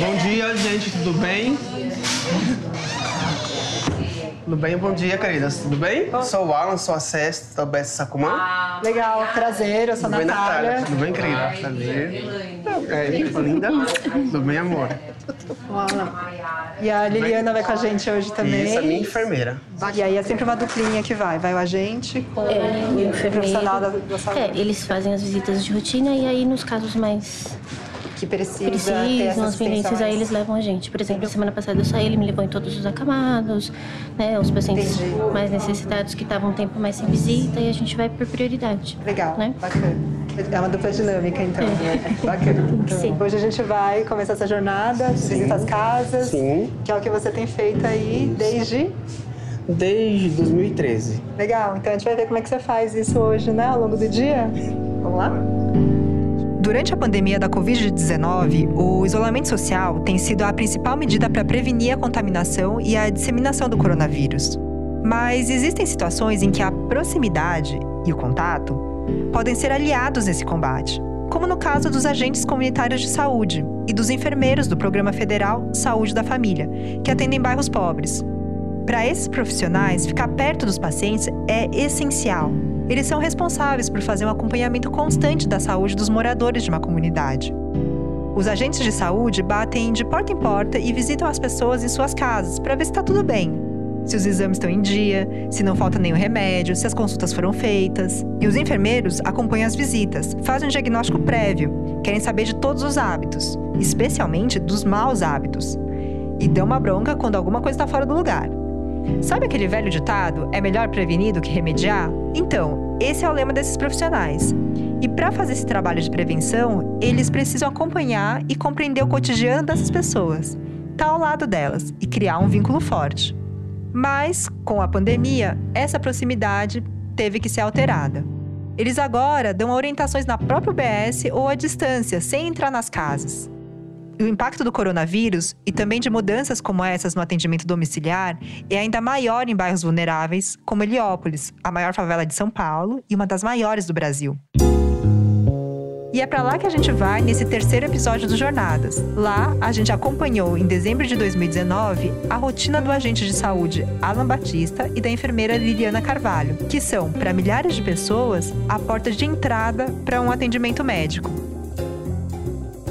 Bom dia, gente, tudo bem? Tudo bem? Bom dia, queridas. Tudo bem? Sou o Alan, sou acesso da OBS Sacumã. Legal, prazer, eu sou a Tudo bem, Natália. Tudo bem, querida? Prazer. É, tá linda? Tudo bem, amor? E a Liliana vai com a gente hoje também. Isso, a minha enfermeira. E aí é sempre uma duplinha que vai. Vai o agente com É, o o enfermeiro. profissional da, da saúde. É, eles fazem as visitas de rotina e aí nos casos mais que precisa, precisam, as pendências, aí eles levam a gente. Por exemplo, semana passada eu saí, ele me levou em todos os acamados, né, os pacientes Entendi. mais necessitados que estavam um tempo mais sem visita e a gente vai por prioridade. Legal, Né? bacana. É uma dupla dinâmica, então, né? Bacana. Então, hoje a gente vai começar essa jornada, visita as casas, Sim. que é o que você tem feito aí desde... Desde 2013. Legal, então a gente vai ver como é que você faz isso hoje, né, ao longo do dia. Vamos lá? Durante a pandemia da Covid-19, o isolamento social tem sido a principal medida para prevenir a contaminação e a disseminação do coronavírus. Mas existem situações em que a proximidade e o contato podem ser aliados nesse combate, como no caso dos agentes comunitários de saúde e dos enfermeiros do Programa Federal Saúde da Família, que atendem bairros pobres. Para esses profissionais, ficar perto dos pacientes é essencial. Eles são responsáveis por fazer um acompanhamento constante da saúde dos moradores de uma comunidade. Os agentes de saúde batem de porta em porta e visitam as pessoas em suas casas para ver se está tudo bem. Se os exames estão em dia, se não falta nenhum remédio, se as consultas foram feitas. E os enfermeiros acompanham as visitas, fazem um diagnóstico prévio, querem saber de todos os hábitos, especialmente dos maus hábitos. E dão uma bronca quando alguma coisa está fora do lugar. Sabe aquele velho ditado? É melhor prevenir do que remediar? Então, esse é o lema desses profissionais. E para fazer esse trabalho de prevenção, eles precisam acompanhar e compreender o cotidiano dessas pessoas, estar ao lado delas e criar um vínculo forte. Mas, com a pandemia, essa proximidade teve que ser alterada. Eles agora dão orientações na própria UBS ou à distância, sem entrar nas casas. O impacto do coronavírus e também de mudanças como essas no atendimento domiciliar é ainda maior em bairros vulneráveis, como Heliópolis, a maior favela de São Paulo e uma das maiores do Brasil. E é para lá que a gente vai nesse terceiro episódio do Jornadas. Lá, a gente acompanhou, em dezembro de 2019, a rotina do agente de saúde Alan Batista e da enfermeira Liliana Carvalho, que são, para milhares de pessoas, a porta de entrada para um atendimento médico.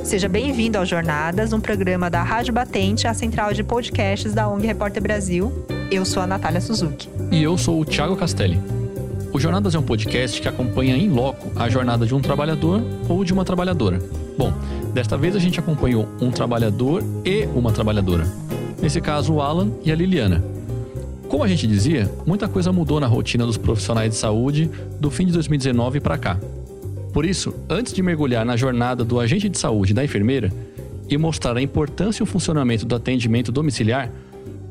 Seja bem-vindo ao Jornadas, um programa da Rádio Batente, a central de podcasts da ONG Repórter Brasil. Eu sou a Natália Suzuki. E eu sou o Thiago Castelli. O Jornadas é um podcast que acompanha em loco a jornada de um trabalhador ou de uma trabalhadora. Bom, desta vez a gente acompanhou um trabalhador e uma trabalhadora. Nesse caso, o Alan e a Liliana. Como a gente dizia, muita coisa mudou na rotina dos profissionais de saúde do fim de 2019 para cá. Por isso, antes de mergulhar na jornada do agente de saúde e da enfermeira e mostrar a importância e o funcionamento do atendimento domiciliar,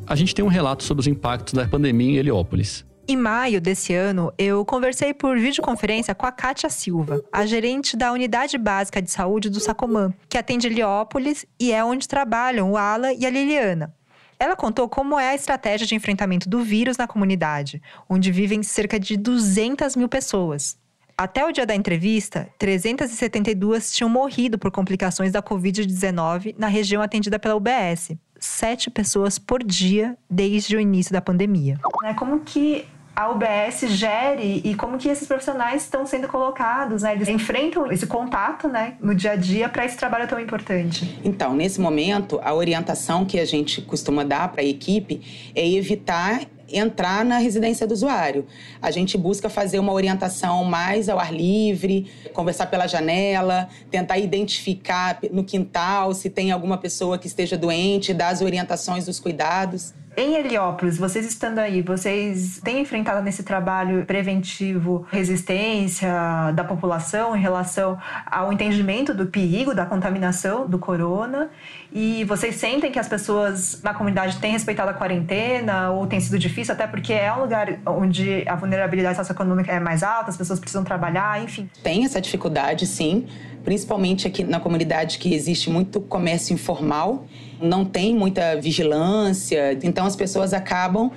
a gente tem um relato sobre os impactos da pandemia em Heliópolis. Em maio desse ano, eu conversei por videoconferência com a Kátia Silva, a gerente da Unidade Básica de Saúde do Sacomã, que atende Heliópolis e é onde trabalham o Ala e a Liliana. Ela contou como é a estratégia de enfrentamento do vírus na comunidade, onde vivem cerca de 200 mil pessoas. Até o dia da entrevista, 372 tinham morrido por complicações da Covid-19 na região atendida pela UBS. Sete pessoas por dia desde o início da pandemia. né, como que a UBS gere e como que esses profissionais estão sendo colocados, né? Eles enfrentam esse contato, né, no dia a dia para esse trabalho tão importante. Então, nesse momento, a orientação que a gente costuma dar para a equipe é evitar entrar na residência do usuário. A gente busca fazer uma orientação mais ao ar livre, conversar pela janela, tentar identificar no quintal se tem alguma pessoa que esteja doente, dar as orientações dos cuidados. Em Heliópolis, vocês estando aí, vocês têm enfrentado nesse trabalho preventivo resistência da população em relação ao entendimento do perigo da contaminação do corona? E vocês sentem que as pessoas na comunidade têm respeitado a quarentena ou tem sido difícil, até porque é um lugar onde a vulnerabilidade socioeconômica é mais alta, as pessoas precisam trabalhar, enfim. Tem essa dificuldade, sim, principalmente aqui na comunidade que existe muito comércio informal, não tem muita vigilância, então as pessoas acabam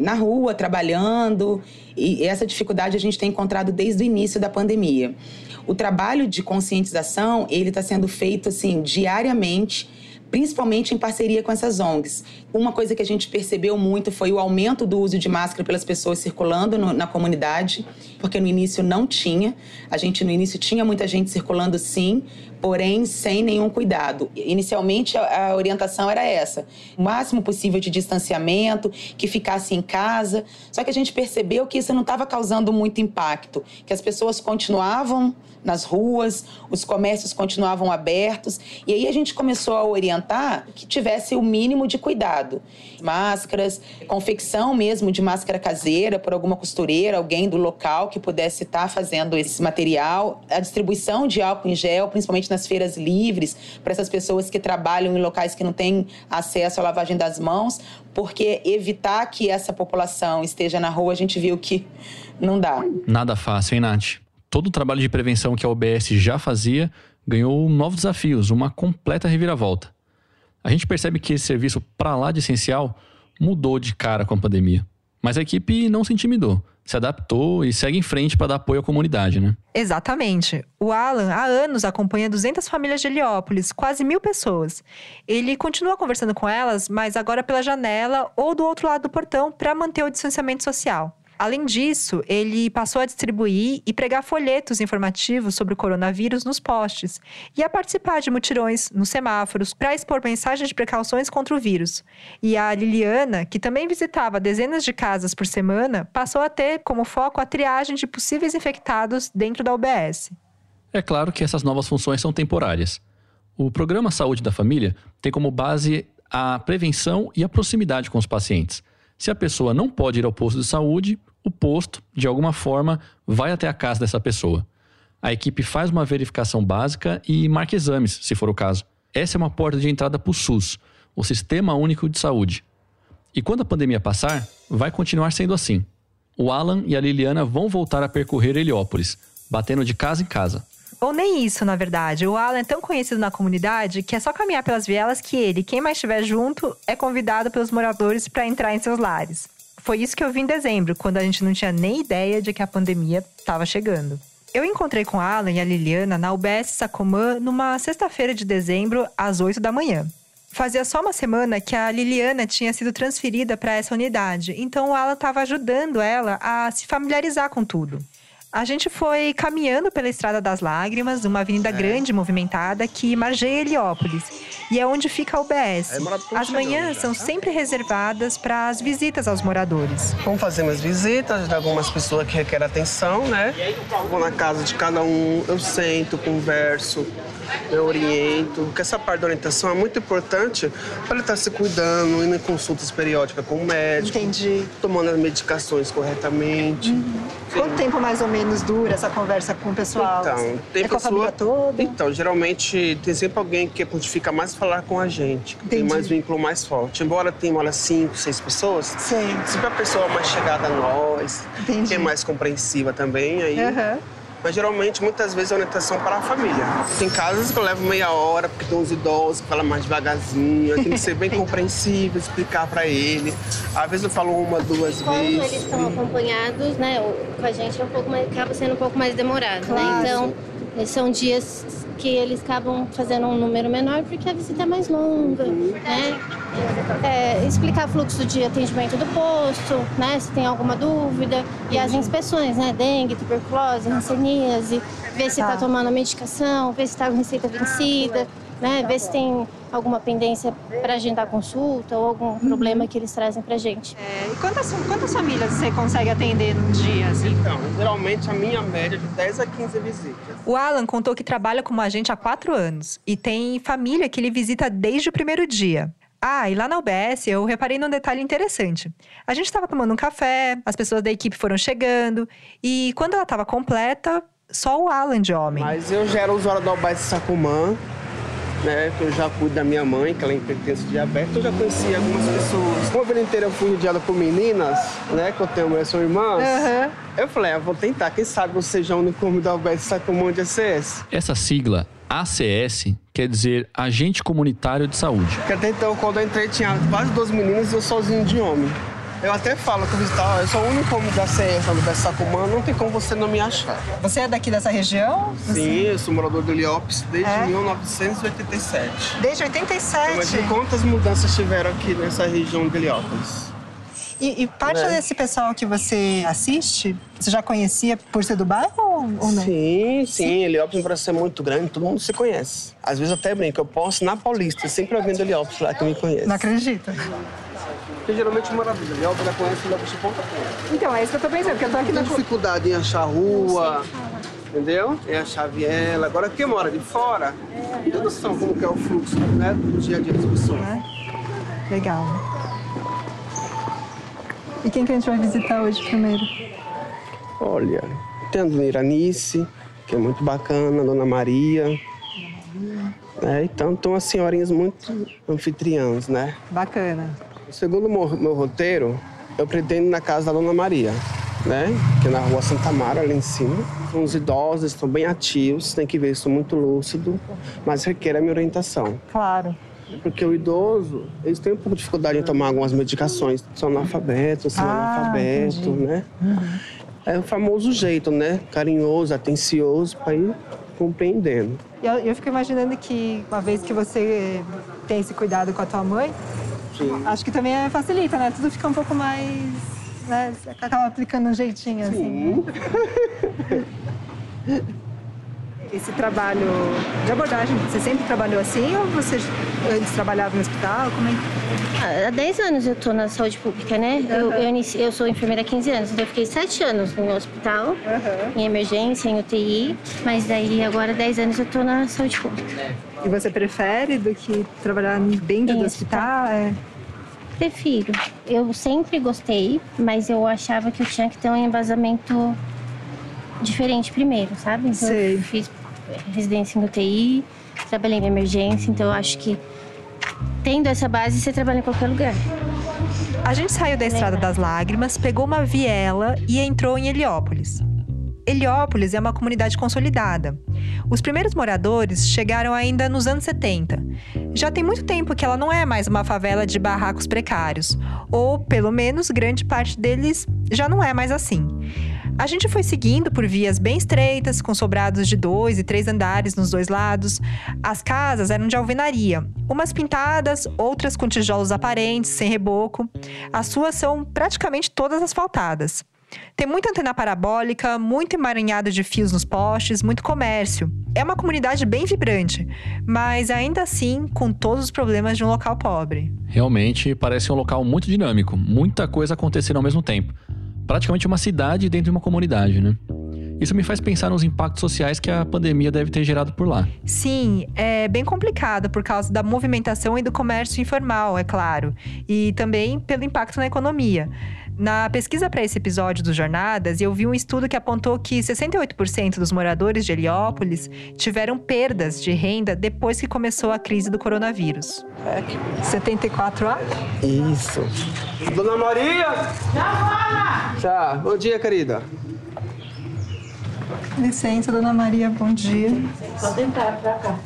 na rua trabalhando e essa dificuldade a gente tem encontrado desde o início da pandemia. O trabalho de conscientização ele está sendo feito assim diariamente principalmente em parceria com essas ONGs. Uma coisa que a gente percebeu muito foi o aumento do uso de máscara pelas pessoas circulando no, na comunidade, porque no início não tinha. A gente no início tinha muita gente circulando sim, porém sem nenhum cuidado. Inicialmente a, a, orientação era essa: o máximo possível de distanciamento, que ficasse em casa. Só que a gente percebeu que isso não estava causando muito impacto, que as pessoas continuavam nas ruas, os comércios continuavam abertos. E aí a gente começou a orientar que tivesse o mínimo de cuidado. Máscaras, confecção mesmo de máscara caseira por alguma costureira, alguém do local que pudesse estar fazendo esse material, a distribuição de álcool em gel, principalmente nas feiras livres, para essas pessoas que trabalham em locais que não têm acesso à lavagem das mãos, porque evitar que essa população esteja na rua, a gente viu que não dá. Nada fácil, hein, Nath? todo o trabalho de prevenção que a OBS já fazia ganhou novos desafios, uma completa reviravolta. A gente percebe que esse serviço, para lá de essencial, mudou de cara com a pandemia. Mas a equipe não se intimidou, se adaptou e segue em frente para dar apoio à comunidade, né? Exatamente. O Alan, há anos, acompanha 200 famílias de Heliópolis, quase mil pessoas. Ele continua conversando com elas, mas agora pela janela ou do outro lado do portão para manter o distanciamento social. Além disso, ele passou a distribuir e pregar folhetos informativos sobre o coronavírus nos postes e a participar de mutirões nos semáforos para expor mensagens de precauções contra o vírus. E a Liliana, que também visitava dezenas de casas por semana, passou a ter como foco a triagem de possíveis infectados dentro da UBS. É claro que essas novas funções são temporárias. O programa Saúde da Família tem como base a prevenção e a proximidade com os pacientes. Se a pessoa não pode ir ao posto de saúde, o posto, de alguma forma, vai até a casa dessa pessoa. A equipe faz uma verificação básica e marca exames, se for o caso. Essa é uma porta de entrada para o SUS, o Sistema Único de Saúde. E quando a pandemia passar, vai continuar sendo assim. O Alan e a Liliana vão voltar a percorrer Heliópolis, batendo de casa em casa. Ou nem isso, na verdade. O Alan é tão conhecido na comunidade que é só caminhar pelas vielas que ele, quem mais estiver junto, é convidado pelos moradores para entrar em seus lares. Foi isso que eu vi em dezembro, quando a gente não tinha nem ideia de que a pandemia estava chegando. Eu encontrei com a Alan e a Liliana na UBS Sacomã numa sexta-feira de dezembro, às 8 da manhã. Fazia só uma semana que a Liliana tinha sido transferida para essa unidade, então o Alan estava ajudando ela a se familiarizar com tudo. A gente foi caminhando pela Estrada das Lágrimas, uma avenida é. grande e movimentada que margeia Heliópolis. E é onde fica a UBS. É as manhãs são sempre reservadas para as visitas aos moradores. Vamos fazer umas visitas de algumas pessoas que requerem atenção, né? Vou na casa de cada um, eu sento, converso, eu oriento, porque essa parte da orientação é muito importante para ele estar tá se cuidando, indo em consultas periódicas com o médico. Entendi. Tomando as medicações corretamente. Uhum. Quanto tempo mais ou menos dura essa conversa com o pessoal? Então, tem é pessoa... com a família toda? Então, geralmente tem sempre alguém que pontifica mais falar com a gente, que tem mais vínculo mais forte. Embora tenha olha, cinco, seis pessoas, Sim. sempre a pessoa mais chegada a nós, Entendi. que é mais compreensiva também, aí... Uhum mas geralmente, muitas vezes, é orientação para a família. Tem casos que eu levo meia hora, porque tem uns idosos que falam mais devagarzinho. Tem que ser bem compreensível, explicar para ele. Às vezes eu falo uma, duas vezes. Quando eles estão acompanhados, né, com a gente é um pouco mais, acaba sendo um pouco mais demorado, né? claro. né? Então, são dias que eles acabam fazendo um número menor porque a visita é mais longa, né? É, explicar o fluxo de atendimento do posto, né? Se tem alguma dúvida. E as inspeções, né? Dengue, tuberculose, hanseníase, ver se está tomando a medicação, ver se está com receita vencida né? Ver se tem alguma pendência para agendar consulta ou algum uhum. problema que eles trazem para gente. É, e quantas, quantas famílias você consegue atender num dia? Assim? Então, geralmente a minha média é de 10 a 15 visitas. O Alan contou que trabalha como agente há quatro anos e tem família que ele visita desde o primeiro dia. Ah, e lá na UBS eu reparei num detalhe interessante. A gente estava tomando um café, as pessoas da equipe foram chegando e quando ela estava completa, só o Alan de homem. Mas eu já era usuário da UBS Sacumã, né? Que eu já cuido da minha mãe, que ela é hipertensa diabetes, eu já conheci algumas pessoas. Como a vida inteira eu fui rodeada por meninas, né? Que eu tenho mulher, são irmãs. Uhum. Eu falei, ah, vou tentar, quem sabe eu seja o único homem da UBS Sacomão de ACS. Essa sigla ACS quer dizer Agente Comunitário de Saúde. Porque até então, quando eu entrei, tinha quase 12 meninas e eu sozinho de homem. Eu até falo que visitar, eu sou o único homem da CS, do Sacumã, não tem como você não me achar. Você é daqui dessa região? Sim, eu sou morador do Heliópolis desde é? 1987. Desde 87? Mas quantas mudanças tiveram aqui nessa região de Heliópolis? E, e parte né? desse pessoal que você assiste, você já conhecia por ser do bairro ou, não? Sim, sim. sim. Heliópolis parece ser muito grande, todo mundo se conhece. Às vezes até brinco, eu posso na Paulista, sempre alguém do Heliópolis lá que me conhece. Não acredita? Porque geralmente o de Heliópolis já conhece Heliópolis de ponta a ponta. Então, é isso que eu tô pensando, porque eu tô aqui na... dificuldade em achar rua, entendeu? Em achar viela. Agora, quem mora de fora, não tem noção como que é o fluxo, né, do dia a dia das pessoas. É. Legal. E quem que a gente vai visitar hoje primeiro? Olha, tem a Dona Iranice, que é muito bacana, a Dona Maria. É, então, estão as senhorinhas muito anfitriãs, né? Bacana. Segundo o meu, meu roteiro, eu pretendo ir na casa da Dona Maria, né? Que é na rua Santa Mara, ali em cima. São os idosos, estão bem ativos, tem que ver, estou muito lúcido, mas requer a minha orientação. Claro. Porque o idoso, eles têm um pouco de dificuldade em tomar algumas medicações. São analfabetos, são ah, analfabetos, né? Uhum. É o famoso jeito, né? Carinhoso, atencioso, para ir compreendendo. Eu, eu fico imaginando que, uma vez que você tem esse cuidado com a tua mãe, Sim. acho que também facilita, né? Tudo fica um pouco mais... Né? Você acaba aplicando um jeitinho, assim. Sim. Né? esse trabalho de abordagem? Você sempre trabalhou assim ou você antes trabalhava no hospital? Como é? Há 10 anos eu estou na saúde pública, né? Uhum. Eu, eu, eu, sou enfermeira há 15 anos, então eu fiquei 7 anos no hospital, uhum. em emergência, em UTI, mas daí agora 10 anos eu estou na saúde pública. E você prefere do que trabalhar dentro do hospital? É. Prefiro. Eu sempre gostei, mas eu achava que eu tinha que ter um embasamento diferente primeiro, sabe? Então Sei. eu fiz residência em UTI, trabalhei em emergência, então eu acho que tendo essa base, você trabalha em qualquer lugar. A gente saiu da Estrada das Lágrimas, pegou uma viela e entrou em Heliópolis. Heliópolis é uma comunidade consolidada. Os primeiros moradores chegaram ainda nos anos 70. Já tem muito tempo que ela não é mais uma favela de barracos precários, ou pelo menos grande parte deles já não é mais assim. A gente foi seguindo por vias bem estreitas, com sobrados de dois e três andares nos dois lados. As casas eram de alvenaria, umas pintadas, outras com tijolos aparentes, sem reboco. As suas são praticamente todas asfaltadas. Tem muita antena parabólica, muito emaranhado de fios nos postes, muito comércio. É uma comunidade bem vibrante, mas ainda assim com todos os problemas de um local pobre. Realmente parece um local muito dinâmico, muita coisa acontecendo ao mesmo tempo praticamente uma cidade dentro de uma comunidade, né? Isso me faz pensar nos impactos sociais que a pandemia deve ter gerado por lá. Sim, é bem complicado por causa da movimentação e do comércio informal, é claro, e também pelo impacto na economia. Na pesquisa para esse episódio dos Jornadas, eu vi um estudo que apontou que 68% dos moradores de Heliópolis tiveram perdas de renda depois que começou a crise do coronavírus. É, 74A? Isso. Dona Maria! Já Tchau. Bom dia, querida. Licença, Dona Maria, bom dia. Pode entrar pra cá.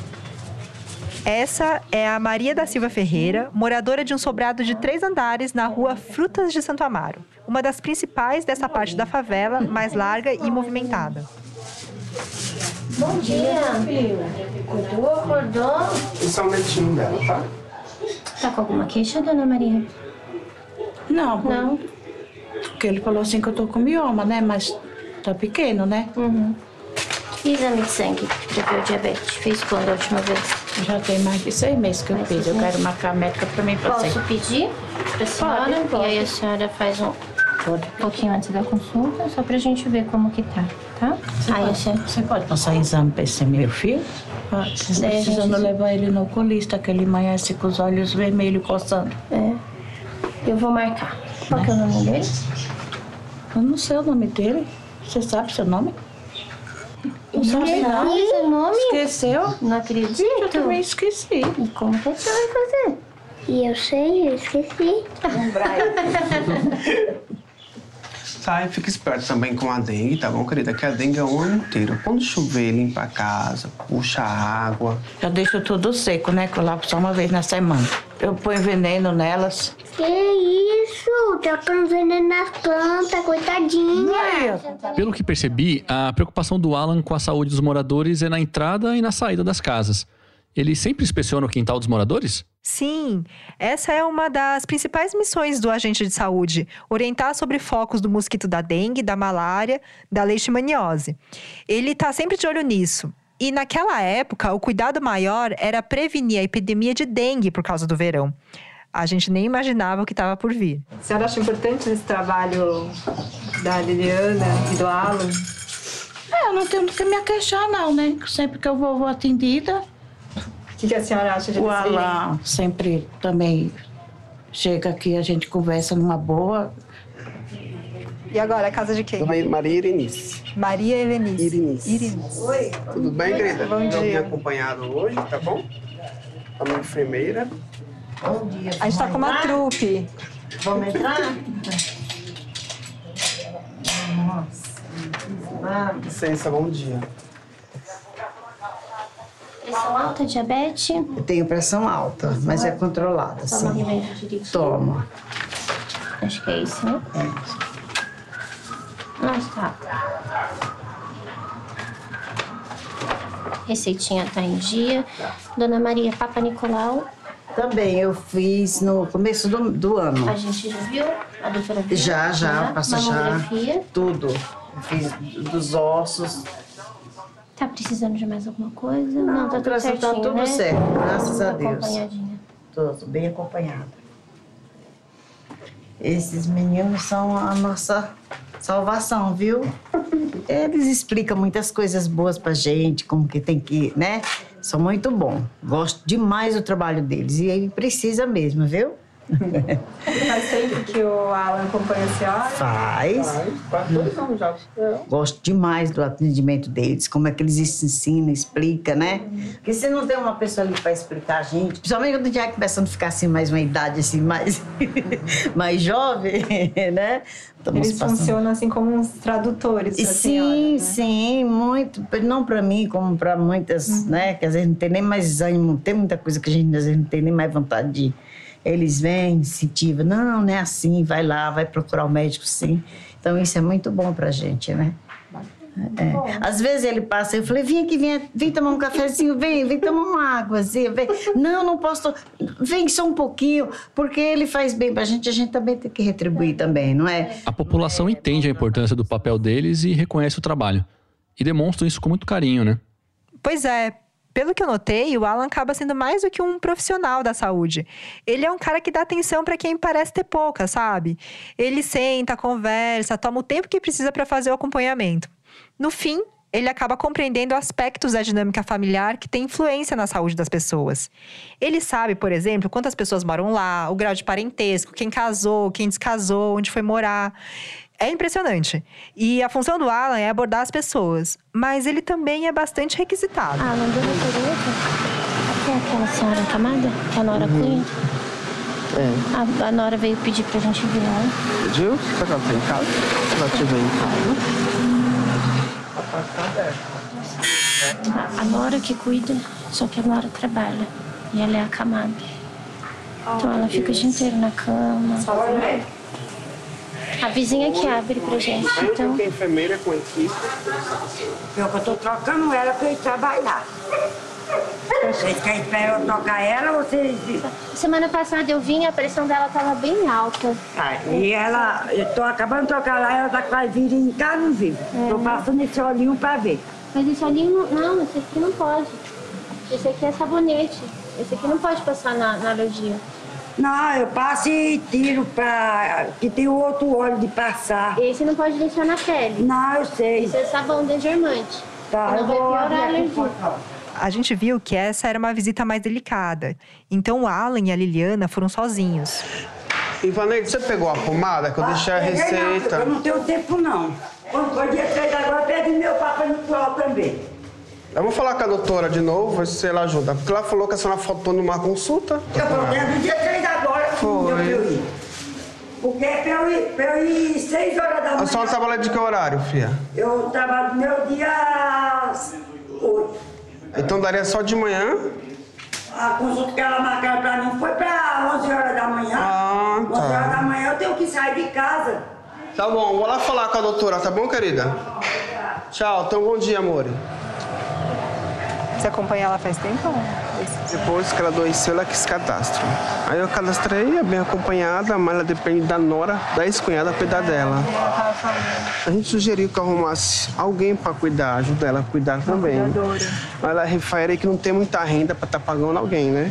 Essa é a Maria da Silva Ferreira, moradora de um sobrado de três andares na rua Frutas de Santo Amaro, uma das principais dessa parte da favela, mais larga e movimentada. Bom dia, filho. Acordou, acordou? Esse é o netinho dela, tá? Tá com alguma queixa, dona Maria? Não. Não? Porque ele falou assim que eu tô com mioma, né? Mas tá pequeno, né? Uhum. Exame de sangue pra ver o diabetes? Fez quando a última vez? Já tem mais de seis meses que eu mais fiz. Eu quero marcar a médica pra mim fazer. Posso pedir pra senhora? Pode, pode. E aí a senhora faz um, um pouquinho antes da consulta, só pra gente ver como que tá, tá? Você, aí pode, senhora... você pode passar exame pra esse meu filho? Pode. Precisando gente... levar ele no oculista, que ele amanhece com os olhos vermelhos coçando. É. Eu vou marcar. Qual que é o nome dele? Eu não sei o nome dele. Você sabe seu nome? Não sabe não? seu nome? Esqueceu? Não acredito. Eu também esqueci. E como que você vai fazer? E eu sei, eu esqueci. Tá, e fica esperto também com a dengue, tá bom, querida? Que a dengue é o ano inteiro. Quando chover, limpa a casa, puxa a água. Eu deixo tudo seco, né? Que eu lavo só uma vez na semana. Eu ponho veneno nelas. Que isso? isso, trocando veneno nas plantas, coitadinha. Pelo que percebi, a preocupação do Alan com a saúde dos moradores é na entrada e na saída das casas. Ele sempre inspeciona o quintal dos moradores? Sim, essa é uma das principais missões do agente de saúde: orientar sobre focos do mosquito da dengue, da malária, da leishmaniose. Ele está sempre de olho nisso. E naquela época, o cuidado maior era prevenir a epidemia de dengue por causa do verão. A gente nem imaginava o que estava por vir. A senhora acha importante esse trabalho da Liliana e do Alan? É, eu não tenho do que me queixar, não, né? Sempre que eu vou, vou atendida. O que, que a senhora acha de O Alan sempre também chega aqui, a gente conversa numa boa. E agora, a casa de quem? Maria Irenice. Maria Helenice. Irenice. Irenice. Oi. Tudo bem, querida? Bom Eu vim dia. acompanhado hoje, tá bom? A minha enfermeira. A gente tá com uma trupe. Vamos entrar? Licença, bom dia. Pressão alta, diabetes. Eu tenho pressão alta, mas é controlada, Toma sim. remédio direitinho. Toma. Acho que é isso, né? Nossa, tá. Receitinha tá em dia. Dona Maria Papa Nicolau, Também eu fiz no começo do, do ano. a gente já viu? A doutora viu? Já, já, passa já. Tudo. Eu fiz dos ossos. Tá precisando de mais alguma coisa? Não, tá tudo tá certinho, tudo né? certo, graças a Tá Deus. Acompanhadinha. Tô bem acompanhada. Esses meninos são a nossa salvação, viu? Eles explicam muitas coisas boas pra gente, como que tem que, né? São muito bons. Gosto demais do trabalho deles. E aí precisa mesmo, viu? Faz tempo que o Alan acompanha a senhora? Faz. Quase dois anos já. Gosto demais do atendimento deles, como é que eles ensinam, explicam, né? Porque se não tem uma pessoa ali para explicar a gente, principalmente quando já começando a ficar assim, mais uma idade assim, mais, mais jovem, né? Estamos Eles passando- funcionam assim como uns tradutores sim, senhora, né? sim, muito. Não para mim, como para muitas, né? Que às vezes não tem nem mais ânimo, tem muita coisa que a gente às vezes não tem nem mais vontade de. Eles vêm, incentivam, não, não é assim, vai lá, vai procurar o médico, sim. Então isso é muito bom pra gente, né? É. Às vezes ele passa, eu falei, vem aqui, vem, vem tomar um cafezinho, vem, vem tomar uma águazinha, vem. Não, não posso, to- vem só um pouquinho, porque ele faz bem pra gente, a gente também tem que retribuir também, não é? A população entende a importância do papel deles e reconhece o trabalho. E demonstram isso com muito carinho, né? Pois é. Pelo que eu notei, o Alan acaba sendo mais do que um profissional da saúde. Ele é um cara que dá atenção para quem parece ter pouca, sabe? Ele senta, conversa, toma o tempo que precisa para fazer o acompanhamento. No fim, ele acaba compreendendo aspectos da dinâmica familiar que tem influência na saúde das pessoas. Ele sabe, por exemplo, quantas pessoas moram lá, o grau de parentesco, quem casou, quem descasou, onde foi morar. É impressionante. E a função do Alan é abordar as pessoas, mas ele também é bastante requisitado. Ah, não deu Tereza? Tem aquela senhora camada? Que é a Nora Cunha? É. A, a Nora veio pedir pra gente vir lá. Pediu? Será que ela tá em casa? Se ela estiver em casa. A, a Nora que cuida, só que a Nora trabalha. E ela é acamada. Então ela fica o dia inteiro na cama. A vizinha que abre pra gente. Então... Então, a enfermeira é com. Eu que eu tô trocando ela pra eu ir trabalhar. Vocês querem esperar eu trocar ela ou vocês. semana passada eu vim, a pressão dela tava bem alta. Ah, e ela, eu tô acabando de trocar lá, ela tá com a vira em cá, não viu? Tô passando esse olhinho pra ver. Mas esse olhinho, não, esse aqui não pode. Esse aqui é sabonete. Esse aqui não pode passar na, na alergia. Não, eu passo e tiro pra. que tem outro óleo de passar. Esse não pode deixar na pele. Não, eu sei. Esse é sabão desgermante. Tá, eu vai vou piorar a. A gente viu que essa era uma visita mais delicada. Então o Alan e a Liliana foram sozinhos. Ivaneide, você pegou a pomada que eu deixei a Peguei não, receita? Eu não tenho tempo, não. Quando for dia 3 agora, pede meu papai Nicolau também. Eu vou falar com a doutora de novo, ver se ela ajuda. Porque ela falou que a senhora faltou numa consulta. Eu dentro do dia 3 agora, não deu pra eu ir. Porque é pra eu ir, pra eu ir 6 horas da A manhã. senhora trabalha de que horário, filha? Eu trabalho no meu dia 8. Então daria só de manhã? A consulta que ela marcaram pra mim foi pra 11 horas da manhã. Ah, horas da manhã eu tenho que sair de casa. Tá bom, vou lá falar com a doutora, tá bom, querida? Tchau, então bom dia, amor. Você acompanha ela faz tempo? Depois que ela adoeceu, ela quis cadastro. Aí eu cadastrei, é bem acompanhada, mas ela depende da nora, da ex-cunhada cuidar dela. A gente sugeriu que eu arrumasse alguém para cuidar, ajudar ela a cuidar também. Mas ela refere que não tem muita renda para estar tá pagando alguém, né?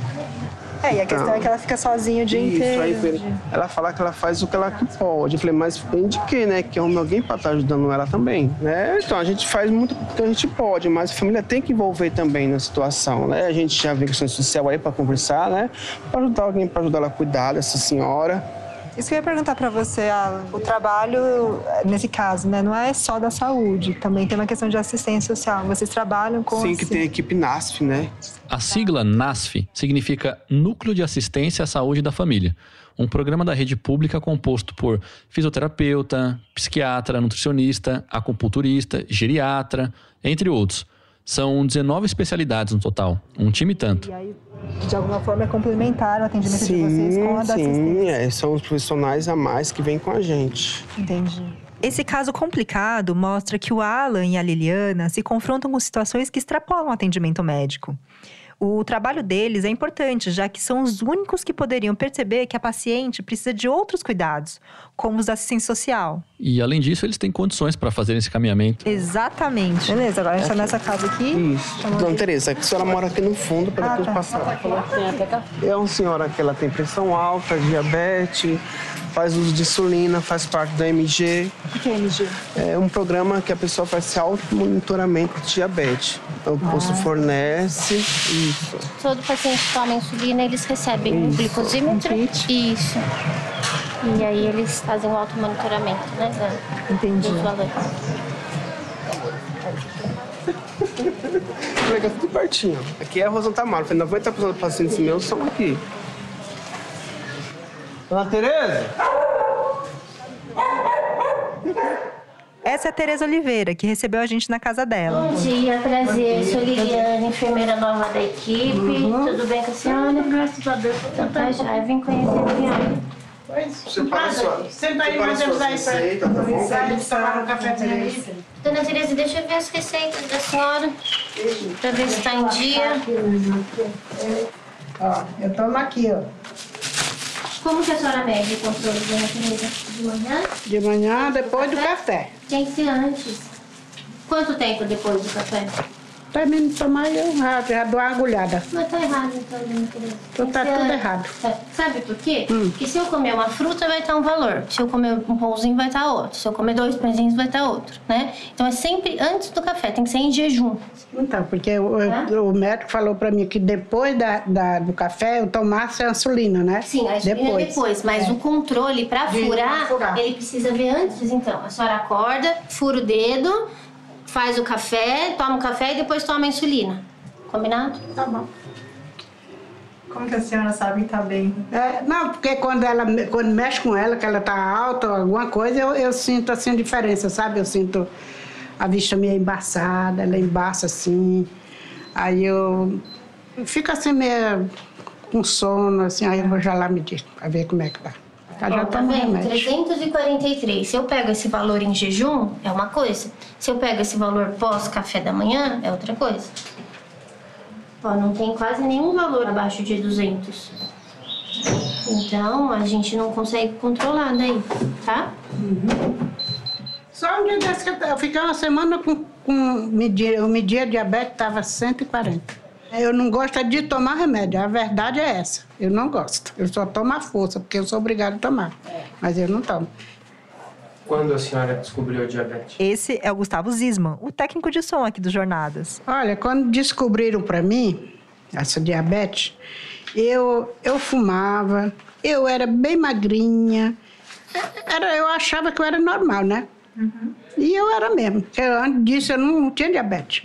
É, e a questão então, é que ela fica sozinha o dia isso, inteiro. Aí, ela fala que ela faz o que ela pode. Eu falei, mas de que, né? Que arrume alguém para estar tá ajudando ela também, né? Então, a gente faz muito o que a gente pode, mas a família tem que envolver também na situação, né? A gente já vê questão social aí para conversar, né? Para ajudar alguém, para ajudar ela a cuidar dessa senhora. Isso que eu ia perguntar para você, Alan. O trabalho, nesse caso, né, não é só da saúde, também tem uma questão de assistência social. Vocês trabalham com. Sim, que tem a equipe NASF, né? A sigla NASF significa Núcleo de Assistência à Saúde da Família. Um programa da rede pública composto por fisioterapeuta, psiquiatra, nutricionista, acupunturista, geriatra, entre outros. São 19 especialidades no total, um time tanto. E aí, de alguma forma, é complementar o atendimento sim, de vocês com a da Sim, é, são os profissionais a mais que vêm com a gente. Entendi. Esse caso complicado mostra que o Alan e a Liliana se confrontam com situações que extrapolam o atendimento médico. O trabalho deles é importante, já que são os únicos que poderiam perceber que a paciente precisa de outros cuidados, como os da assistência social. E além disso, eles têm condições para fazer esse caminhamento. Exatamente. Beleza, agora a gente está nessa casa aqui. Isso. Dona Tereza, a senhora mora aqui no fundo para ah, depois tá. passar. É uma senhora que ela tem pressão alta, diabetes, faz uso de insulina, faz parte da MG. O que é MG? É um programa que a pessoa faz esse auto-monitoramento de diabetes. Então, o posto ah. fornece isso. Todo paciente que toma insulina, eles recebem isso. um glicosímetro. Um isso. E aí eles fazem o auto-monitoramento, né? Da, Entendi. Dos valores. Legal, tudo pertinho. Aqui é a Rosa Tamaro. 90% dos pacientes meus são aqui. Dona Tereza? Essa é a Tereza Oliveira, que recebeu a gente na casa dela. Bom dia, prazer. Sou Liliane, enfermeira nova da equipe. Uhum. Tudo bem com a senhora? Graças a Deus. Então tá já. Vim conhecer a Viana. Separa sua. Senta aí, mas eles aí pra tá bom? tomar um cafezinho aí. Dona Tereza, deixa eu ver as receitas da senhora. Pra ver se tá em dia. Ó, eu tomo aqui, ó. Como que a senhora mede o controle, dona Tereza? De manhã? De manhã, depois do café. Tem que ser antes. Quanto tempo depois do café? Termino de tomar eu já, já dou uma agulhada. Mas tá errado então, dona Tereza. Então tá tudo errado. É. Sabe por quê? Hum. Porque se eu comer uma fruta vai estar um valor. Se eu comer um pãozinho vai estar outro. Se eu comer dois pãezinhos vai estar outro, né? Então é sempre antes do café, tem que ser em jejum. Então, porque o, é? o médico falou pra mim que depois da, da, do café eu tomasse a insulina, né? Sim, a insulina depois, depois mas é. o controle pra furar, furar, ele precisa ver antes, então. A senhora acorda, fura o dedo faz o café, toma o café e depois toma a insulina. Combinado? Tá bom. Como que a senhora sabe que tá bem? É, não, porque quando ela quando mexe com ela, que ela tá alta ou alguma coisa, eu, eu sinto assim a diferença, sabe? Eu sinto a vista meio embaçada, ela embaça assim. Aí eu fico assim meio com sono, assim, aí eu vou já lá medir, pra ver como é que tá. Tá, já tá vendo? 343. Se eu pego esse valor em jejum, é uma coisa. Se eu pego esse valor pós café da manhã, é outra coisa. Ó, não tem quase nenhum valor abaixo de 200. Então, a gente não consegue controlar daí, tá? Uhum. Só um dia desse que eu fiquei uma semana com, com medir, eu media a diabetes, estava 140. Eu não gosto de tomar remédio, a verdade é essa. Eu não gosto. Eu só tomo a força, porque eu sou obrigada a tomar. Mas eu não tomo. Quando a senhora descobriu a diabetes? Esse é o Gustavo Zisman, o técnico de som aqui dos Jornadas. Olha, quando descobriram para mim essa diabetes, eu, eu fumava, eu era bem magrinha. Era, eu achava que eu era normal, né? Uhum. E eu era mesmo. Eu, antes disso, eu não, não tinha diabetes.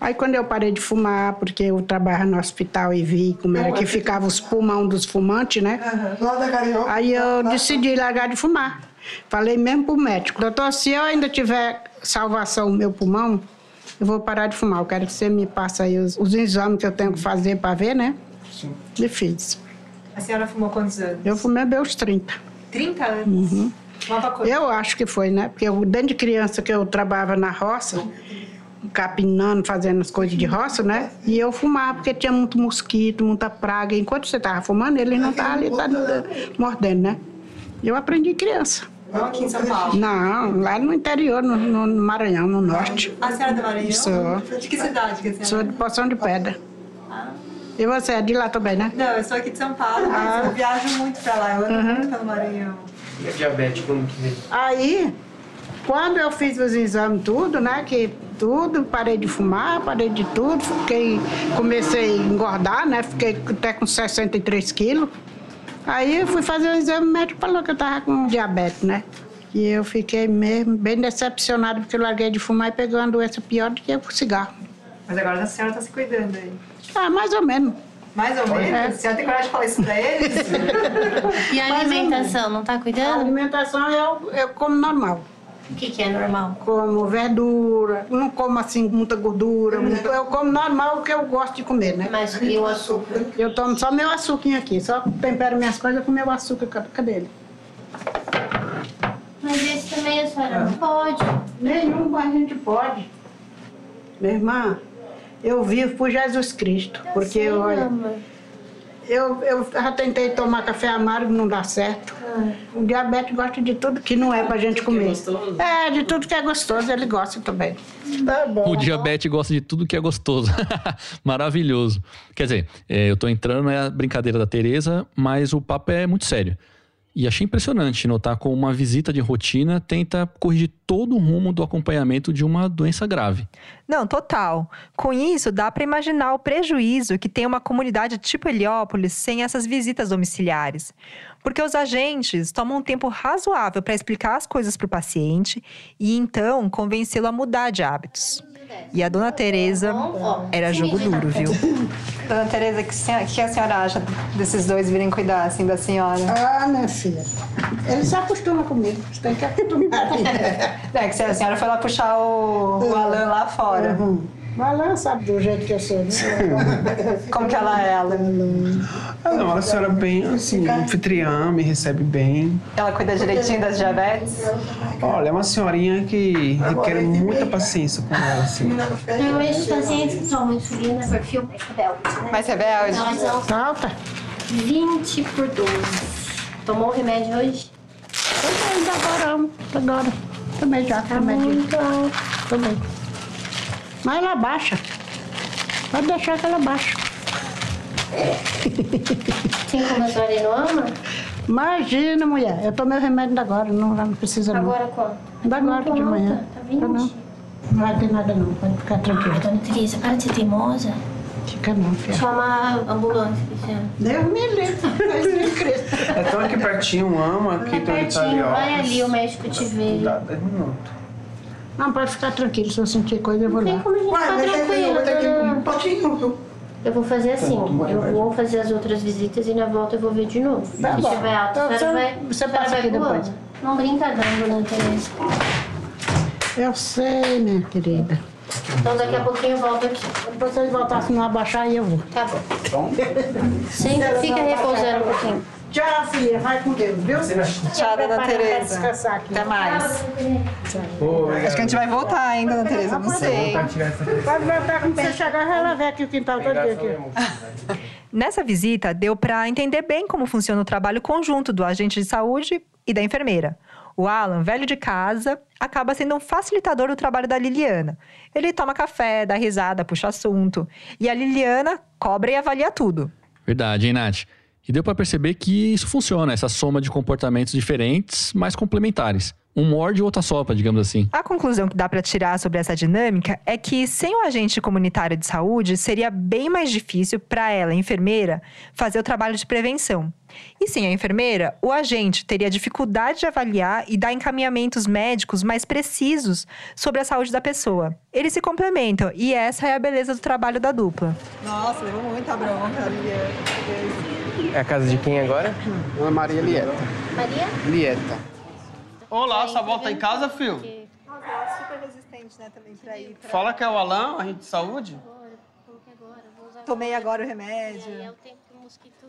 Aí quando eu parei de fumar, porque eu trabalhava no hospital e vi como era que ficava os pulmão dos fumantes, né? Uhum. Aí eu decidi largar de fumar. Falei mesmo pro médico, doutor, se eu ainda tiver salvação no meu pulmão, eu vou parar de fumar. Eu quero que você me passe aí os, os exames que eu tenho que fazer para ver, né? Sim. E fiz. A senhora fumou quantos anos? Eu fumei meus 30. 30 anos? Uhum. Eu acho que foi, né? Porque eu, desde criança que eu trabalhava na roça, capinando, fazendo as coisas de roça, né? E eu fumava, porque tinha muito mosquito, muita praga. Enquanto você estava fumando, ele não estava ali tá mordendo, né? Eu aprendi criança. Não aqui em São Paulo? Não, lá no interior, no, no Maranhão, no norte. A senhora é do Maranhão? Sou. De que cidade que a senhora Sou de Poção de Pedra. Ah. E você é de lá também, né? Não, eu sou aqui de São Paulo, mas ah. eu viajo muito pra lá. Eu ando uhum. muito pelo Maranhão. E a diabetes, como que vem? Aí, quando eu fiz os exames tudo, né, que tudo, parei de fumar, parei de tudo, fiquei, comecei a engordar, né, fiquei até com 63 quilos. Aí eu fui fazer o exame, o médico falou que eu tava com diabetes, né. E eu fiquei mesmo bem decepcionada, porque eu larguei de fumar e peguei uma doença pior do que o cigarro. Mas agora a senhora está se cuidando aí? Ah, mais ou menos. Mais ou menos? É. A senhora tem coragem de falar isso pra eles? e a alimentação, não tá cuidando? A alimentação eu, eu como normal. O que, que é normal? Como verdura, não como assim muita gordura. Uhum. Eu como normal o que eu gosto de comer, né? Mas e o açúcar? Eu tomo só meu açúcar aqui, só tempero minhas coisas com meu açúcar, cadê ele? Mas esse também a senhora não pode. Nenhum a gente pode. Minha irmã, eu vivo por Jesus Cristo. Eu porque sei, eu, olha, eu, eu já tentei tomar café amargo, não dá certo. Ah. O diabetes gosta de tudo que não é pra gente comer. É, é, de tudo que é gostoso, ele gosta também. Tá bom. O diabetes gosta de tudo que é gostoso. Maravilhoso. Quer dizer, é, eu tô entrando na brincadeira da Tereza, mas o papo é muito sério. E achei impressionante notar como uma visita de rotina tenta corrigir todo o rumo do acompanhamento de uma doença grave. Não, total. Com isso, dá para imaginar o prejuízo que tem uma comunidade tipo Heliópolis sem essas visitas domiciliares. Porque os agentes tomam um tempo razoável para explicar as coisas para o paciente e então convencê-lo a mudar de hábitos. E a dona Tereza era jogo duro, viu? Dona Tereza, o que, a senhora acha desses dois virem cuidar assim da senhora? Ah, minha filha. Ele se acostuma comigo. Você tem que acostumar. é que a senhora foi lá puxar o, o Alan lá fora. Uhum. Mas ela sabe do jeito que eu sou, né? Como que ela é, ela? Ah, não, a senhora é bem, assim, anfitriã, me recebe bem. Ela cuida direitinho das diabetes? Olha, é uma senhorinha que requer muita paciência com ela, assim. Normalmente os pacientes que tomam insulina, perfil mais rebelde, né? Mais rebelde? Não, mas não. Alta. 20 por 12. Tomou o remédio hoje? Ainda agora, agora. Tomei já, tá remédio. Muito alto. Tomei. Mas ela baixa. Pode deixar que ela baixa. Tem como a senhora não ama? Imagina, mulher. Eu tomei o remédio da agora, não, não precisa não. Agora quanto? Da agora, de manhã. Tá 20? Não. não vai ter nada não, pode ficar tranquila. Ai, dona Teresa, para de ser teimosa. Fica não, filha. Chama a ambulância, Cristiano. Deus me livre. é tão aqui pertinho, ama, aqui é pertinho, vai ali, o médico te vê. Dá 10 minutos. Não, pode ficar tranquilo. Se eu sentir coisa, eu vou Não lá. tem como a gente Ué, ficar tranquilo, dona... Potinho. Eu vou fazer assim, eu vou fazer as outras visitas e na volta eu vou ver de novo. Tá Se bom. tiver alto, Então, a senhora vai, você passa vai aqui voando. depois. Não brinca não, dona Teresa. Eu sei, minha querida. Então daqui a pouquinho eu volto aqui. Quando vocês voltassem não abaixar, aí eu vou. Tá bom. Sempre fica repousando um pouquinho. Tchau, filha. Vai com Deus, viu? Tchau, dona Tereza. Até mais. Pô, Acho que a gente vai voltar ainda, dona Tereza, não sei. Pode voltar quando você chegar, ela vem aqui o quintal todo dia aqui. Nessa visita, deu para entender bem como funciona o trabalho conjunto do agente de saúde e da enfermeira. O Alan, velho de casa, acaba sendo um facilitador do trabalho da Liliana. Ele toma café, dá risada, puxa assunto. E a Liliana cobra e avalia tudo. Verdade, hein, Nath? E deu para perceber que isso funciona, essa soma de comportamentos diferentes, mas complementares. Um morde e o outro assopra, digamos assim. A conclusão que dá para tirar sobre essa dinâmica é que sem o agente comunitário de saúde seria bem mais difícil para ela, enfermeira, fazer o trabalho de prevenção. E sem a enfermeira, o agente teria dificuldade de avaliar e dar encaminhamentos médicos mais precisos sobre a saúde da pessoa. Eles se complementam e essa é a beleza do trabalho da dupla. Nossa, levou muita bronca, Liliana. É a casa de quem agora? Ana Maria Lieta. Maria? Lieta. Olá, sua volta em casa, filho? super resistente, né, também pra ir. Pra... Fala que é o Alan, a gente de saúde. Agora, coloquei agora, vou usar Tomei agora o remédio. É, é o tempo que o mosquito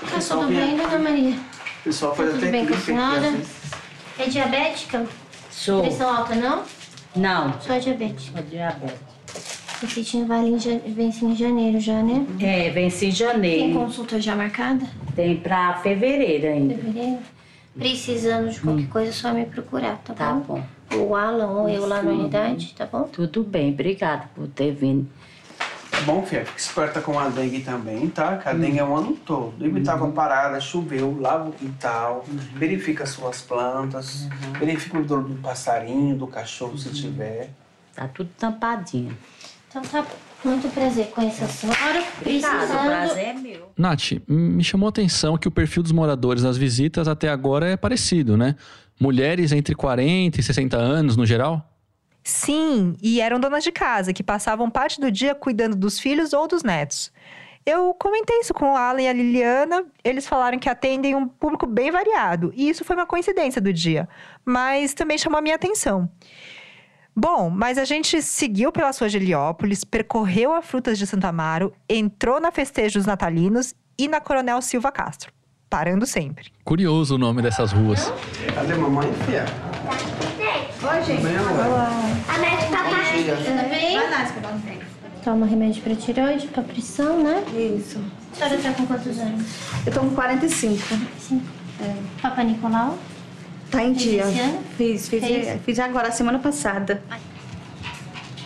Tá tudo bem, dona Maria? Pessoal faz Tá tudo até bem com a senhora? vezes. É diabética? Sou. Pressão alta, não? Não, Só diabética. sou diabetes. O em ja- vence em janeiro já, né? É, vence em Tem janeiro. consulta já marcada? Tem pra fevereiro ainda. Fevereiro? Precisando de qualquer coisa, é só me procurar, tá, Tá bom? bom. O Alan ou eu lá na unidade, tá bom? Tudo bem, obrigada por ter vindo. Tá bom, filha? Fica esperta com a dengue também, tá? Que a dengue é o ano todo. Evitar uma parada, choveu, lava o quintal, verifica as suas plantas, verifica o dor do passarinho, do cachorro, se tiver. Tá tudo tampadinho. Então tá, muito prazer conhecer a senhora. Obrigada, o Precisando... prazer é meu. Nath, me chamou a atenção que o perfil dos moradores nas visitas até agora é parecido, né? Mulheres entre 40 e 60 anos no geral? Sim, e eram donas de casa que passavam parte do dia cuidando dos filhos ou dos netos. Eu comentei isso com o Alan e a Liliana. Eles falaram que atendem um público bem variado. E isso foi uma coincidência do dia. Mas também chamou a minha atenção. Bom, mas a gente seguiu pela sua Heliópolis, percorreu a Frutas de Santa Amaro, entrou na Festejos Natalinos e na Coronel Silva Castro. Parando sempre. Curioso o nome dessas ruas. Cadê mamãe, filha? Oi, gente. Amor? A médica tá. Tudo bem? Vai lá. Toma remédio pra tireoide, pra pressão, né? Isso. A senhora tá com quantos anos? Eu tô com 45. Sim. Papa Nicolau? Tá em dia. Ano? Fiz, fiz, Fez? fiz agora, semana passada.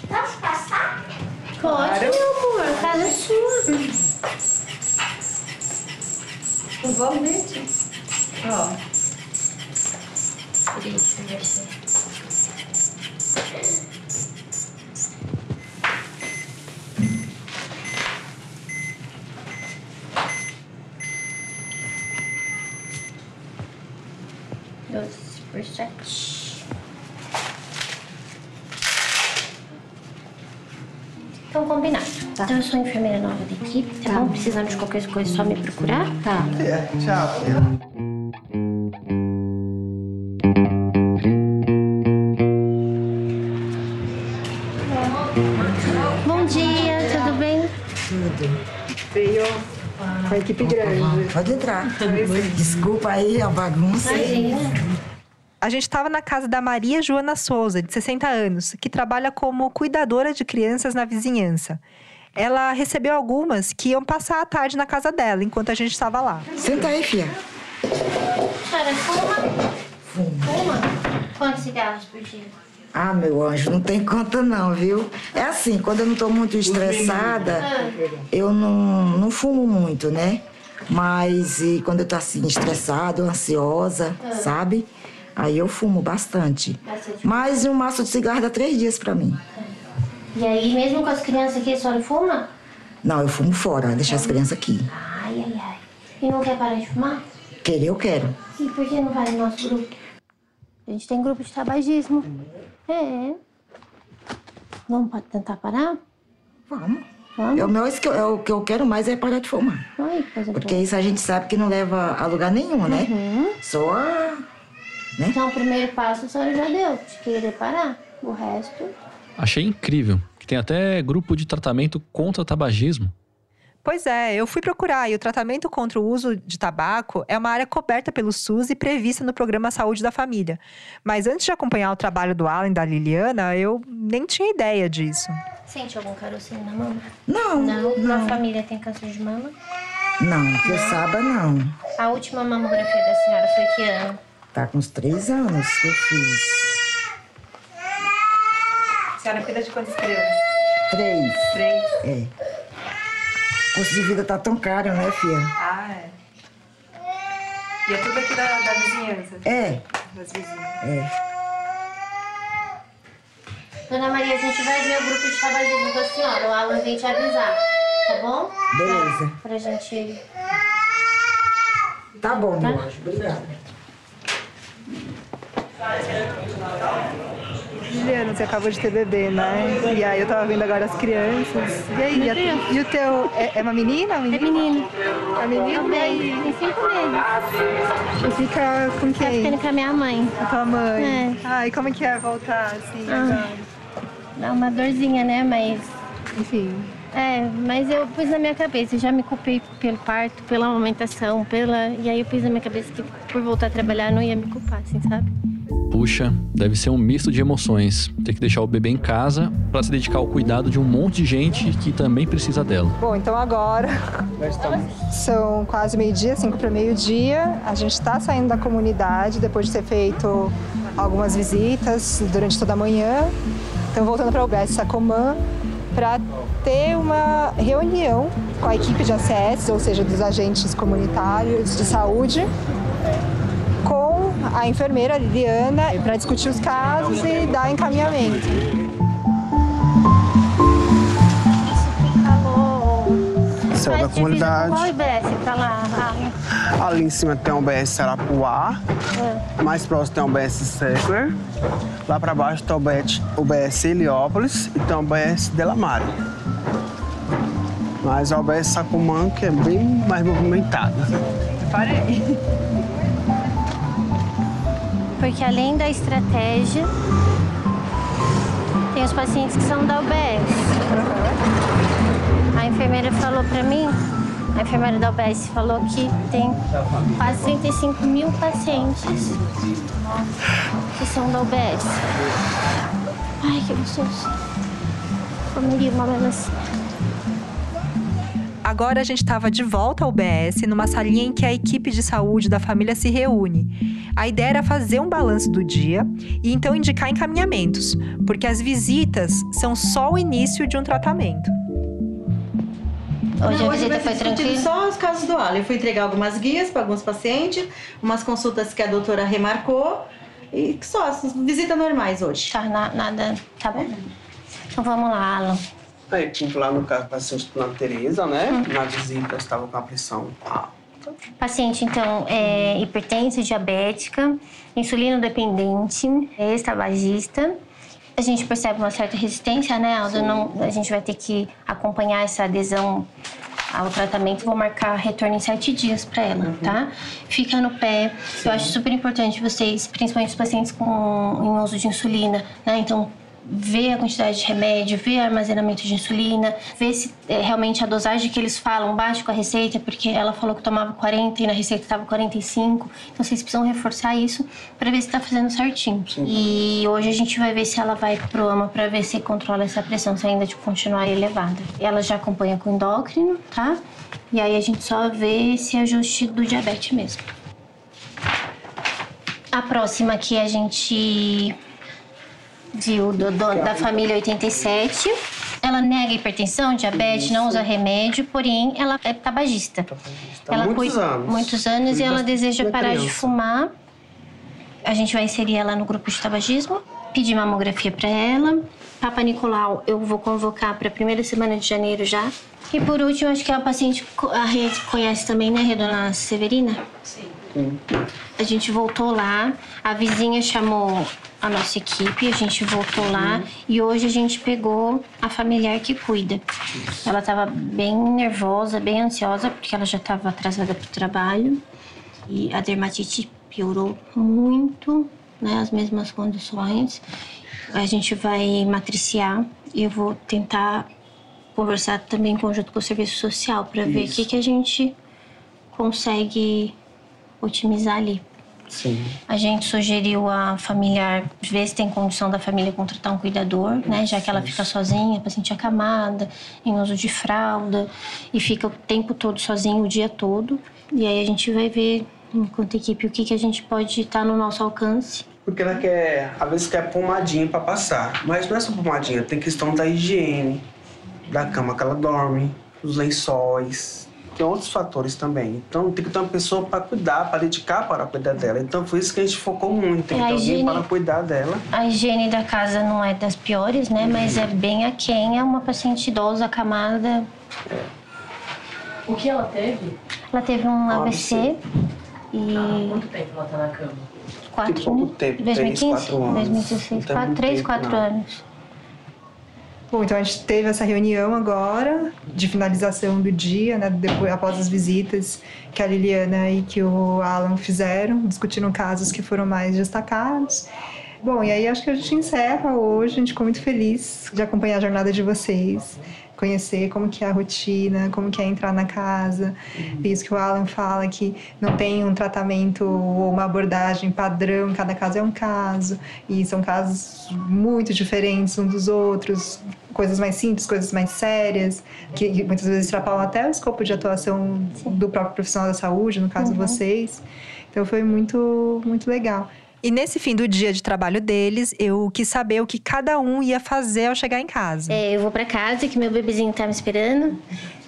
Posso passar? Pode, meu amor. A casa é sua. Igualmente. Ó. Deixa eu ver se- Doze por sete. Então, combinado. Então, eu sou enfermeira nova da equipe, tá, bom? Precisando de qualquer coisa, é só me procurar. Tá. É, tchau. Bom dia, tudo bem? Veio com a equipe grande. Pode entrar. Desculpa aí a bagunça. Imagina. A gente estava na casa da Maria Joana Souza, de 60 anos, que trabalha como cuidadora de crianças na vizinhança. Ela recebeu algumas que iam passar a tarde na casa dela, enquanto a gente estava lá. Senta aí, filha. Senhora, fuma? Fuma? Quantos cigarros por dia? Ah, meu anjo, não tem conta não, viu? É assim, quando eu não tô muito estressada, eu não, não fumo muito, né? Mas e quando eu tô assim, estressada, ansiosa, sabe? Aí eu fumo bastante. Bastante. Mas um maço de cigarro dá três dias pra mim. E aí, mesmo com as crianças aqui, a senhora fuma? Não, eu fumo fora, deixar as crianças aqui. Ai, ai, ai. E não quer parar de fumar? Querer eu quero. E por que não vai no nosso grupo? A gente tem grupo de tabagismo. É. Vamos tentar parar? Vamos. Vamos? É o, meu, é o que eu quero mais é parar de fumar. Ai, coisa Porque isso a gente sabe que não leva a lugar nenhum, né? Uhum. Só a Então, o primeiro passo a senhora já deu, de querer parar. O resto... Achei incrível, que tem até grupo de tratamento contra tabagismo. Pois é, eu fui procurar e o tratamento contra o uso de tabaco é uma área coberta pelo SUS e prevista no programa Saúde da Família. Mas antes de acompanhar o trabalho do Alan e da Liliana, eu nem tinha ideia disso. Sente algum carocinho na mama? Não, Não? não. Na família tem câncer de mama? Não, que eu saiba, não. A última mamografia da senhora foi que ano? Tá com uns três anos que eu fiz. A senhora cuida de quantas crianças? Três. Três. É. O custo de vida tá tão caro, né, filha? Ah, é. E é tudo aqui da, da vizinhança? É, Das vizinhas. é. Dona Maria, a gente vai ver o grupo de tabagismo com a senhora. O Alan vem te avisar, tá bom? Beleza. Pra gente... Tá bom, meu anjo. Obrigada. Juliana, você acabou de ter bebê, né? E aí eu tava vendo agora as crianças. E aí, e, a- e o teu. É, é uma menina? Um É menino? É menino? E Também. aí? Tem cinco meses. E fica com Tá quem? ficando com a minha mãe. Com a tua mãe? É. Ai, como é que é voltar assim? Ah. Dá uma dorzinha, né? Mas Enfim. É, mas eu pus na minha cabeça, eu já me culpei pelo parto, pela amamentação, pela. E aí eu pus na minha cabeça que por voltar a trabalhar não ia me culpar, assim, sabe? Puxa, deve ser um misto de emoções. Ter que deixar o bebê em casa para se dedicar ao cuidado de um monte de gente que também precisa dela. Bom, então agora são quase meio-dia, cinco para meio-dia. A gente está saindo da comunidade depois de ter feito algumas visitas durante toda a manhã. Então voltando para o UBS Sacomã para ter uma reunião com a equipe de ACS, ou seja, dos agentes comunitários de saúde, a enfermeira Liliana, para discutir os casos e dar encaminhamento. Céu da comunidade. Qual IBS pra lá? Ah. Ali em cima tem o UBS Sarapuá. É. Mais próximo tem o UBS Seckler. Lá para baixo tem o UBS Heliópolis e tem o UBS Delamare. Mas a UBS Sacumã, que é bem mais movimentada. Parei. Porque além da estratégia, tem os pacientes que são da UBS. A enfermeira falou para mim, a enfermeira da UBS falou que tem quase 35 mil pacientes que são da UBS. Ai, que gostoso. Comeria uma melancia. Agora a gente estava de volta ao BS, numa salinha em que a equipe de saúde da família se reúne. A ideia era fazer um balanço do dia e então indicar encaminhamentos, porque as visitas são só o início de um tratamento. Hoje a visita foi tranquila? Só os casos do Alan. Eu fui entregar algumas guias para alguns pacientes, umas consultas que a doutora remarcou e só, visitas normais hoje. Tá, na, nada. Tá bom. Então vamos lá, Alan. Aí, lá no caso, paciente do Tereza, né? Na visita estava com a pressão alta. Paciente, então, é hipertensa, diabética, insulino dependente, ex-tabagista. A gente percebe uma certa resistência, né, Aldo? Não, a gente vai ter que acompanhar essa adesão ao tratamento. Vou marcar retorno em sete dias para ela, uhum. tá? Fica no pé. Sim. Eu acho super importante vocês, principalmente os pacientes com em uso de insulina, né? Então, ver a quantidade de remédio, ver o armazenamento de insulina, ver se é, realmente a dosagem que eles falam bate com a receita, porque ela falou que tomava 40 e na receita estava 45. Então vocês precisam reforçar isso para ver se está fazendo certinho. Sim. E hoje a gente vai ver se ela vai pro AMA para ver se controla essa pressão, se ainda de continuar elevada. Ela já acompanha com endócrino, tá? E aí a gente só vê esse ajuste do diabetes mesmo. A próxima que a gente viu, do, da família 87. Ela nega hipertensão, diabetes, Isso. não usa remédio, porém ela é tabagista. tabagista. Ela muitos cuida, anos. Muitos anos e ela deseja parar criança. de fumar. A gente vai inserir ela no grupo de tabagismo, pedir mamografia para ela. Papa Nicolau, eu vou convocar para a primeira semana de janeiro já. E por último, acho que é a paciente a gente conhece também, né, Dona Severina? Sim. A gente voltou lá, a vizinha chamou a nossa equipe, a gente voltou lá e hoje a gente pegou a familiar que cuida. Ela estava bem nervosa, bem ansiosa, porque ela já estava atrasada para o trabalho e a dermatite piorou muito, né, as mesmas condições. A gente vai matriciar e eu vou tentar conversar também em conjunto com o serviço social para ver o que, que a gente consegue otimizar ali. Sim. A gente sugeriu a familiar ver se tem condição da família contratar um cuidador, né? Já que ela fica sozinha, paciente acamada, em uso de fralda e fica o tempo todo sozinha, o dia todo. E aí a gente vai ver, enquanto equipe, o que, que a gente pode estar no nosso alcance. Porque ela quer, às vezes quer pomadinha para passar, mas não é só pomadinha, tem questão da higiene, da cama que ela dorme, os lençóis, tem outros fatores também. Então tem que ter uma pessoa para cuidar, para dedicar para cuidar dela. Então foi isso que a gente focou muito. Tem que ter alguém para cuidar dela. A higiene da casa não é das piores, né? Uhum. Mas é bem aquém. É uma paciente idosa, acamada. É. O que ela teve? Ela teve um AVC. AVC. E... Ah, quanto tempo ela tá na cama? Quatro, tem pouco tempo, 2015? 3, 4 anos. 2016, 4, 3, 4 anos. Bom, então a gente teve essa reunião agora de finalização do dia, né, depois, após as visitas que a Liliana e que o Alan fizeram, discutindo casos que foram mais destacados. Bom, e aí acho que a gente encerra hoje, a gente ficou muito feliz de acompanhar a jornada de vocês conhecer como que é a rotina, como que é entrar na casa. Uhum. Isso que o Alan fala que não tem um tratamento ou uma abordagem padrão, cada caso é um caso e são casos muito diferentes uns dos outros, coisas mais simples, coisas mais sérias, que muitas vezes extrapolam até o escopo de atuação do próprio profissional da saúde, no caso uhum. vocês. Então foi muito muito legal. E nesse fim do dia de trabalho deles, eu quis saber o que cada um ia fazer ao chegar em casa. É, eu vou para casa, que meu bebezinho tá me esperando.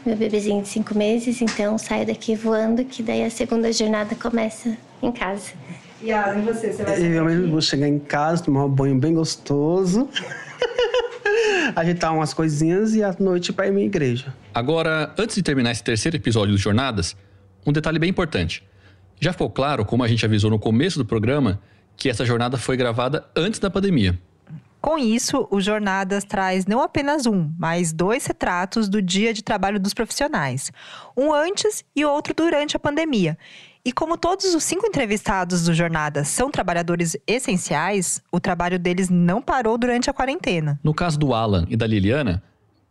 Meu bebezinho de cinco meses, então saio daqui voando, que daí a segunda jornada começa em casa. E Alan, e você? Você vai Eu mesmo vou chegar em casa, tomar um banho bem gostoso. ajeitar umas coisinhas e à noite para ir à minha igreja. Agora, antes de terminar esse terceiro episódio dos Jornadas, um detalhe bem importante. Já ficou claro, como a gente avisou no começo do programa, que essa jornada foi gravada antes da pandemia. Com isso, o Jornadas traz não apenas um, mas dois retratos do dia de trabalho dos profissionais. Um antes e outro durante a pandemia. E como todos os cinco entrevistados do Jornadas são trabalhadores essenciais, o trabalho deles não parou durante a quarentena. No caso do Alan e da Liliana,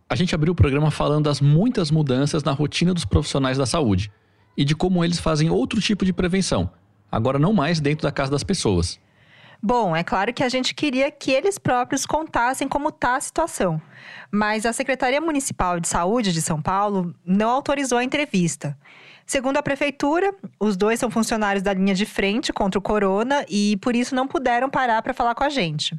a gente abriu o programa falando das muitas mudanças na rotina dos profissionais da saúde e de como eles fazem outro tipo de prevenção, agora não mais dentro da casa das pessoas. Bom, é claro que a gente queria que eles próprios contassem como está a situação, mas a Secretaria Municipal de Saúde de São Paulo não autorizou a entrevista. Segundo a prefeitura, os dois são funcionários da linha de frente contra o corona e por isso não puderam parar para falar com a gente.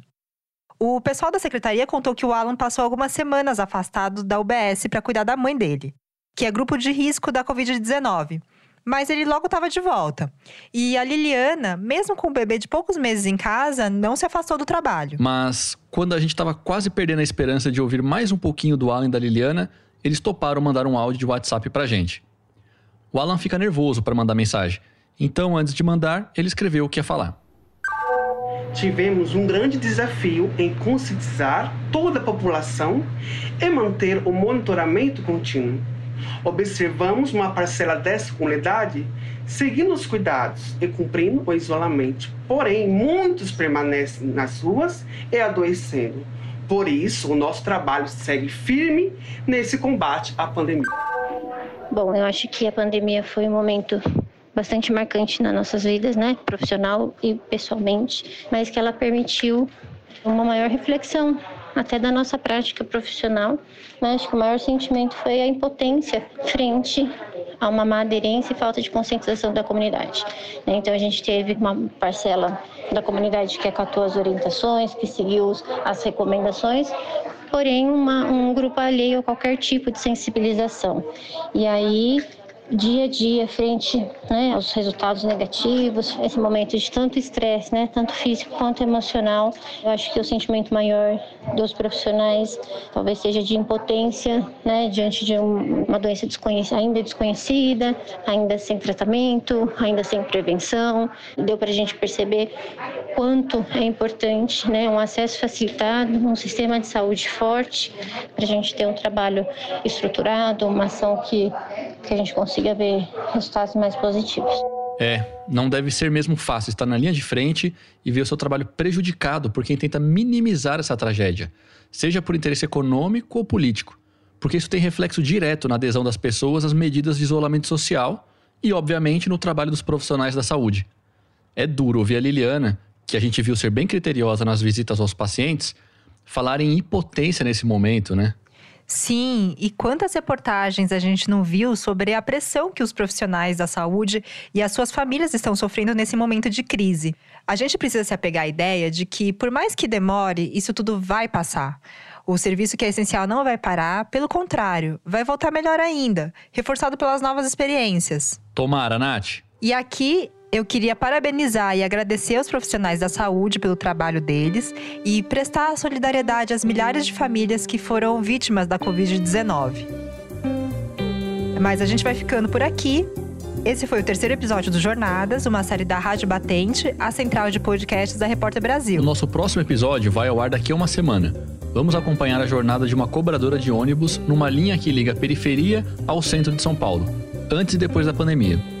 O pessoal da secretaria contou que o Alan passou algumas semanas afastado da UBS para cuidar da mãe dele, que é grupo de risco da Covid-19 mas ele logo estava de volta. E a Liliana, mesmo com o bebê de poucos meses em casa, não se afastou do trabalho. Mas quando a gente estava quase perdendo a esperança de ouvir mais um pouquinho do Alan e da Liliana, eles toparam mandar um áudio de WhatsApp pra gente. O Alan fica nervoso para mandar mensagem. Então, antes de mandar, ele escreveu o que ia falar. Tivemos um grande desafio em conscientizar toda a população e manter o monitoramento contínuo Observamos uma parcela dessa comunidade seguindo os cuidados e cumprindo o isolamento. Porém, muitos permanecem nas ruas e adoecendo. Por isso, o nosso trabalho segue firme nesse combate à pandemia. Bom, eu acho que a pandemia foi um momento bastante marcante nas nossas vidas, né, profissional e pessoalmente, mas que ela permitiu uma maior reflexão até da nossa prática profissional. Né? Acho que o maior sentimento foi a impotência frente a uma má aderência e falta de conscientização da comunidade. Né? Então a gente teve uma parcela da comunidade que acatou as orientações, que seguiu as recomendações, porém uma, um grupo alheio a qualquer tipo de sensibilização. E aí dia a dia frente né, aos resultados negativos, esse momento de tanto estresse, né, tanto físico quanto emocional. Eu acho que o sentimento maior dos profissionais talvez seja de impotência né, diante de uma doença ainda desconhecida, ainda sem tratamento, ainda sem prevenção. Deu para a gente perceber quanto é importante né, um acesso facilitado, um sistema de saúde forte, para a gente ter um trabalho estruturado, uma ação que, que a gente consiga ver resultados mais positivos. É, não deve ser mesmo fácil estar na linha de frente e ver o seu trabalho prejudicado por quem tenta minimizar essa tragédia, seja por interesse econômico ou político, porque isso tem reflexo direto na adesão das pessoas às medidas de isolamento social e, obviamente, no trabalho dos profissionais da saúde. É duro ouvir a Liliana, que a gente viu ser bem criteriosa nas visitas aos pacientes, falar em impotência nesse momento, né? Sim, e quantas reportagens a gente não viu sobre a pressão que os profissionais da saúde e as suas famílias estão sofrendo nesse momento de crise. A gente precisa se apegar à ideia de que, por mais que demore, isso tudo vai passar. O serviço que é essencial não vai parar, pelo contrário, vai voltar melhor ainda, reforçado pelas novas experiências. Tomara, Nath. E aqui eu queria parabenizar e agradecer aos profissionais da saúde pelo trabalho deles e prestar solidariedade às milhares de famílias que foram vítimas da Covid-19. Mas a gente vai ficando por aqui. Esse foi o terceiro episódio do Jornadas, uma série da Rádio Batente, a central de podcasts da Repórter Brasil. O nosso próximo episódio vai ao ar daqui a uma semana. Vamos acompanhar a jornada de uma cobradora de ônibus numa linha que liga a periferia ao centro de São Paulo, antes e depois da pandemia.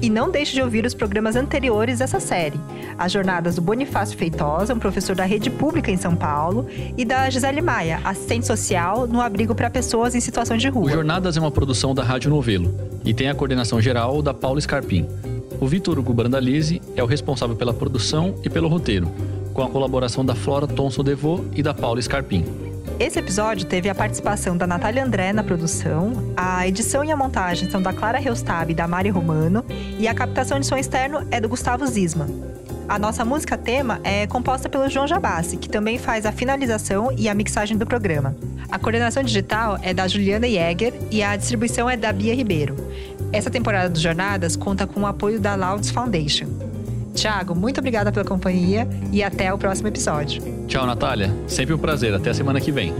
E não deixe de ouvir os programas anteriores dessa série. As jornadas do Bonifácio Feitosa, um professor da rede pública em São Paulo, e da Gisele Maia, assistente social no abrigo para pessoas em situação de rua. O Jornadas é uma produção da Rádio Novelo e tem a coordenação geral da Paula Scarpim. O Vitor Hugo Brandalize é o responsável pela produção e pelo roteiro, com a colaboração da Flora Thomson Devô e da Paula Scarpim. Esse episódio teve a participação da Natália André na produção, a edição e a montagem são da Clara Reustab e da Mari Romano, e a captação de som externo é do Gustavo Zisman. A nossa música tema é composta pelo João Jabassi, que também faz a finalização e a mixagem do programa. A coordenação digital é da Juliana Jäger e a distribuição é da Bia Ribeiro. Essa temporada dos Jornadas conta com o apoio da Louds Foundation. Tiago, muito obrigada pela companhia e até o próximo episódio. Tchau, Natália. Sempre um prazer. Até a semana que vem.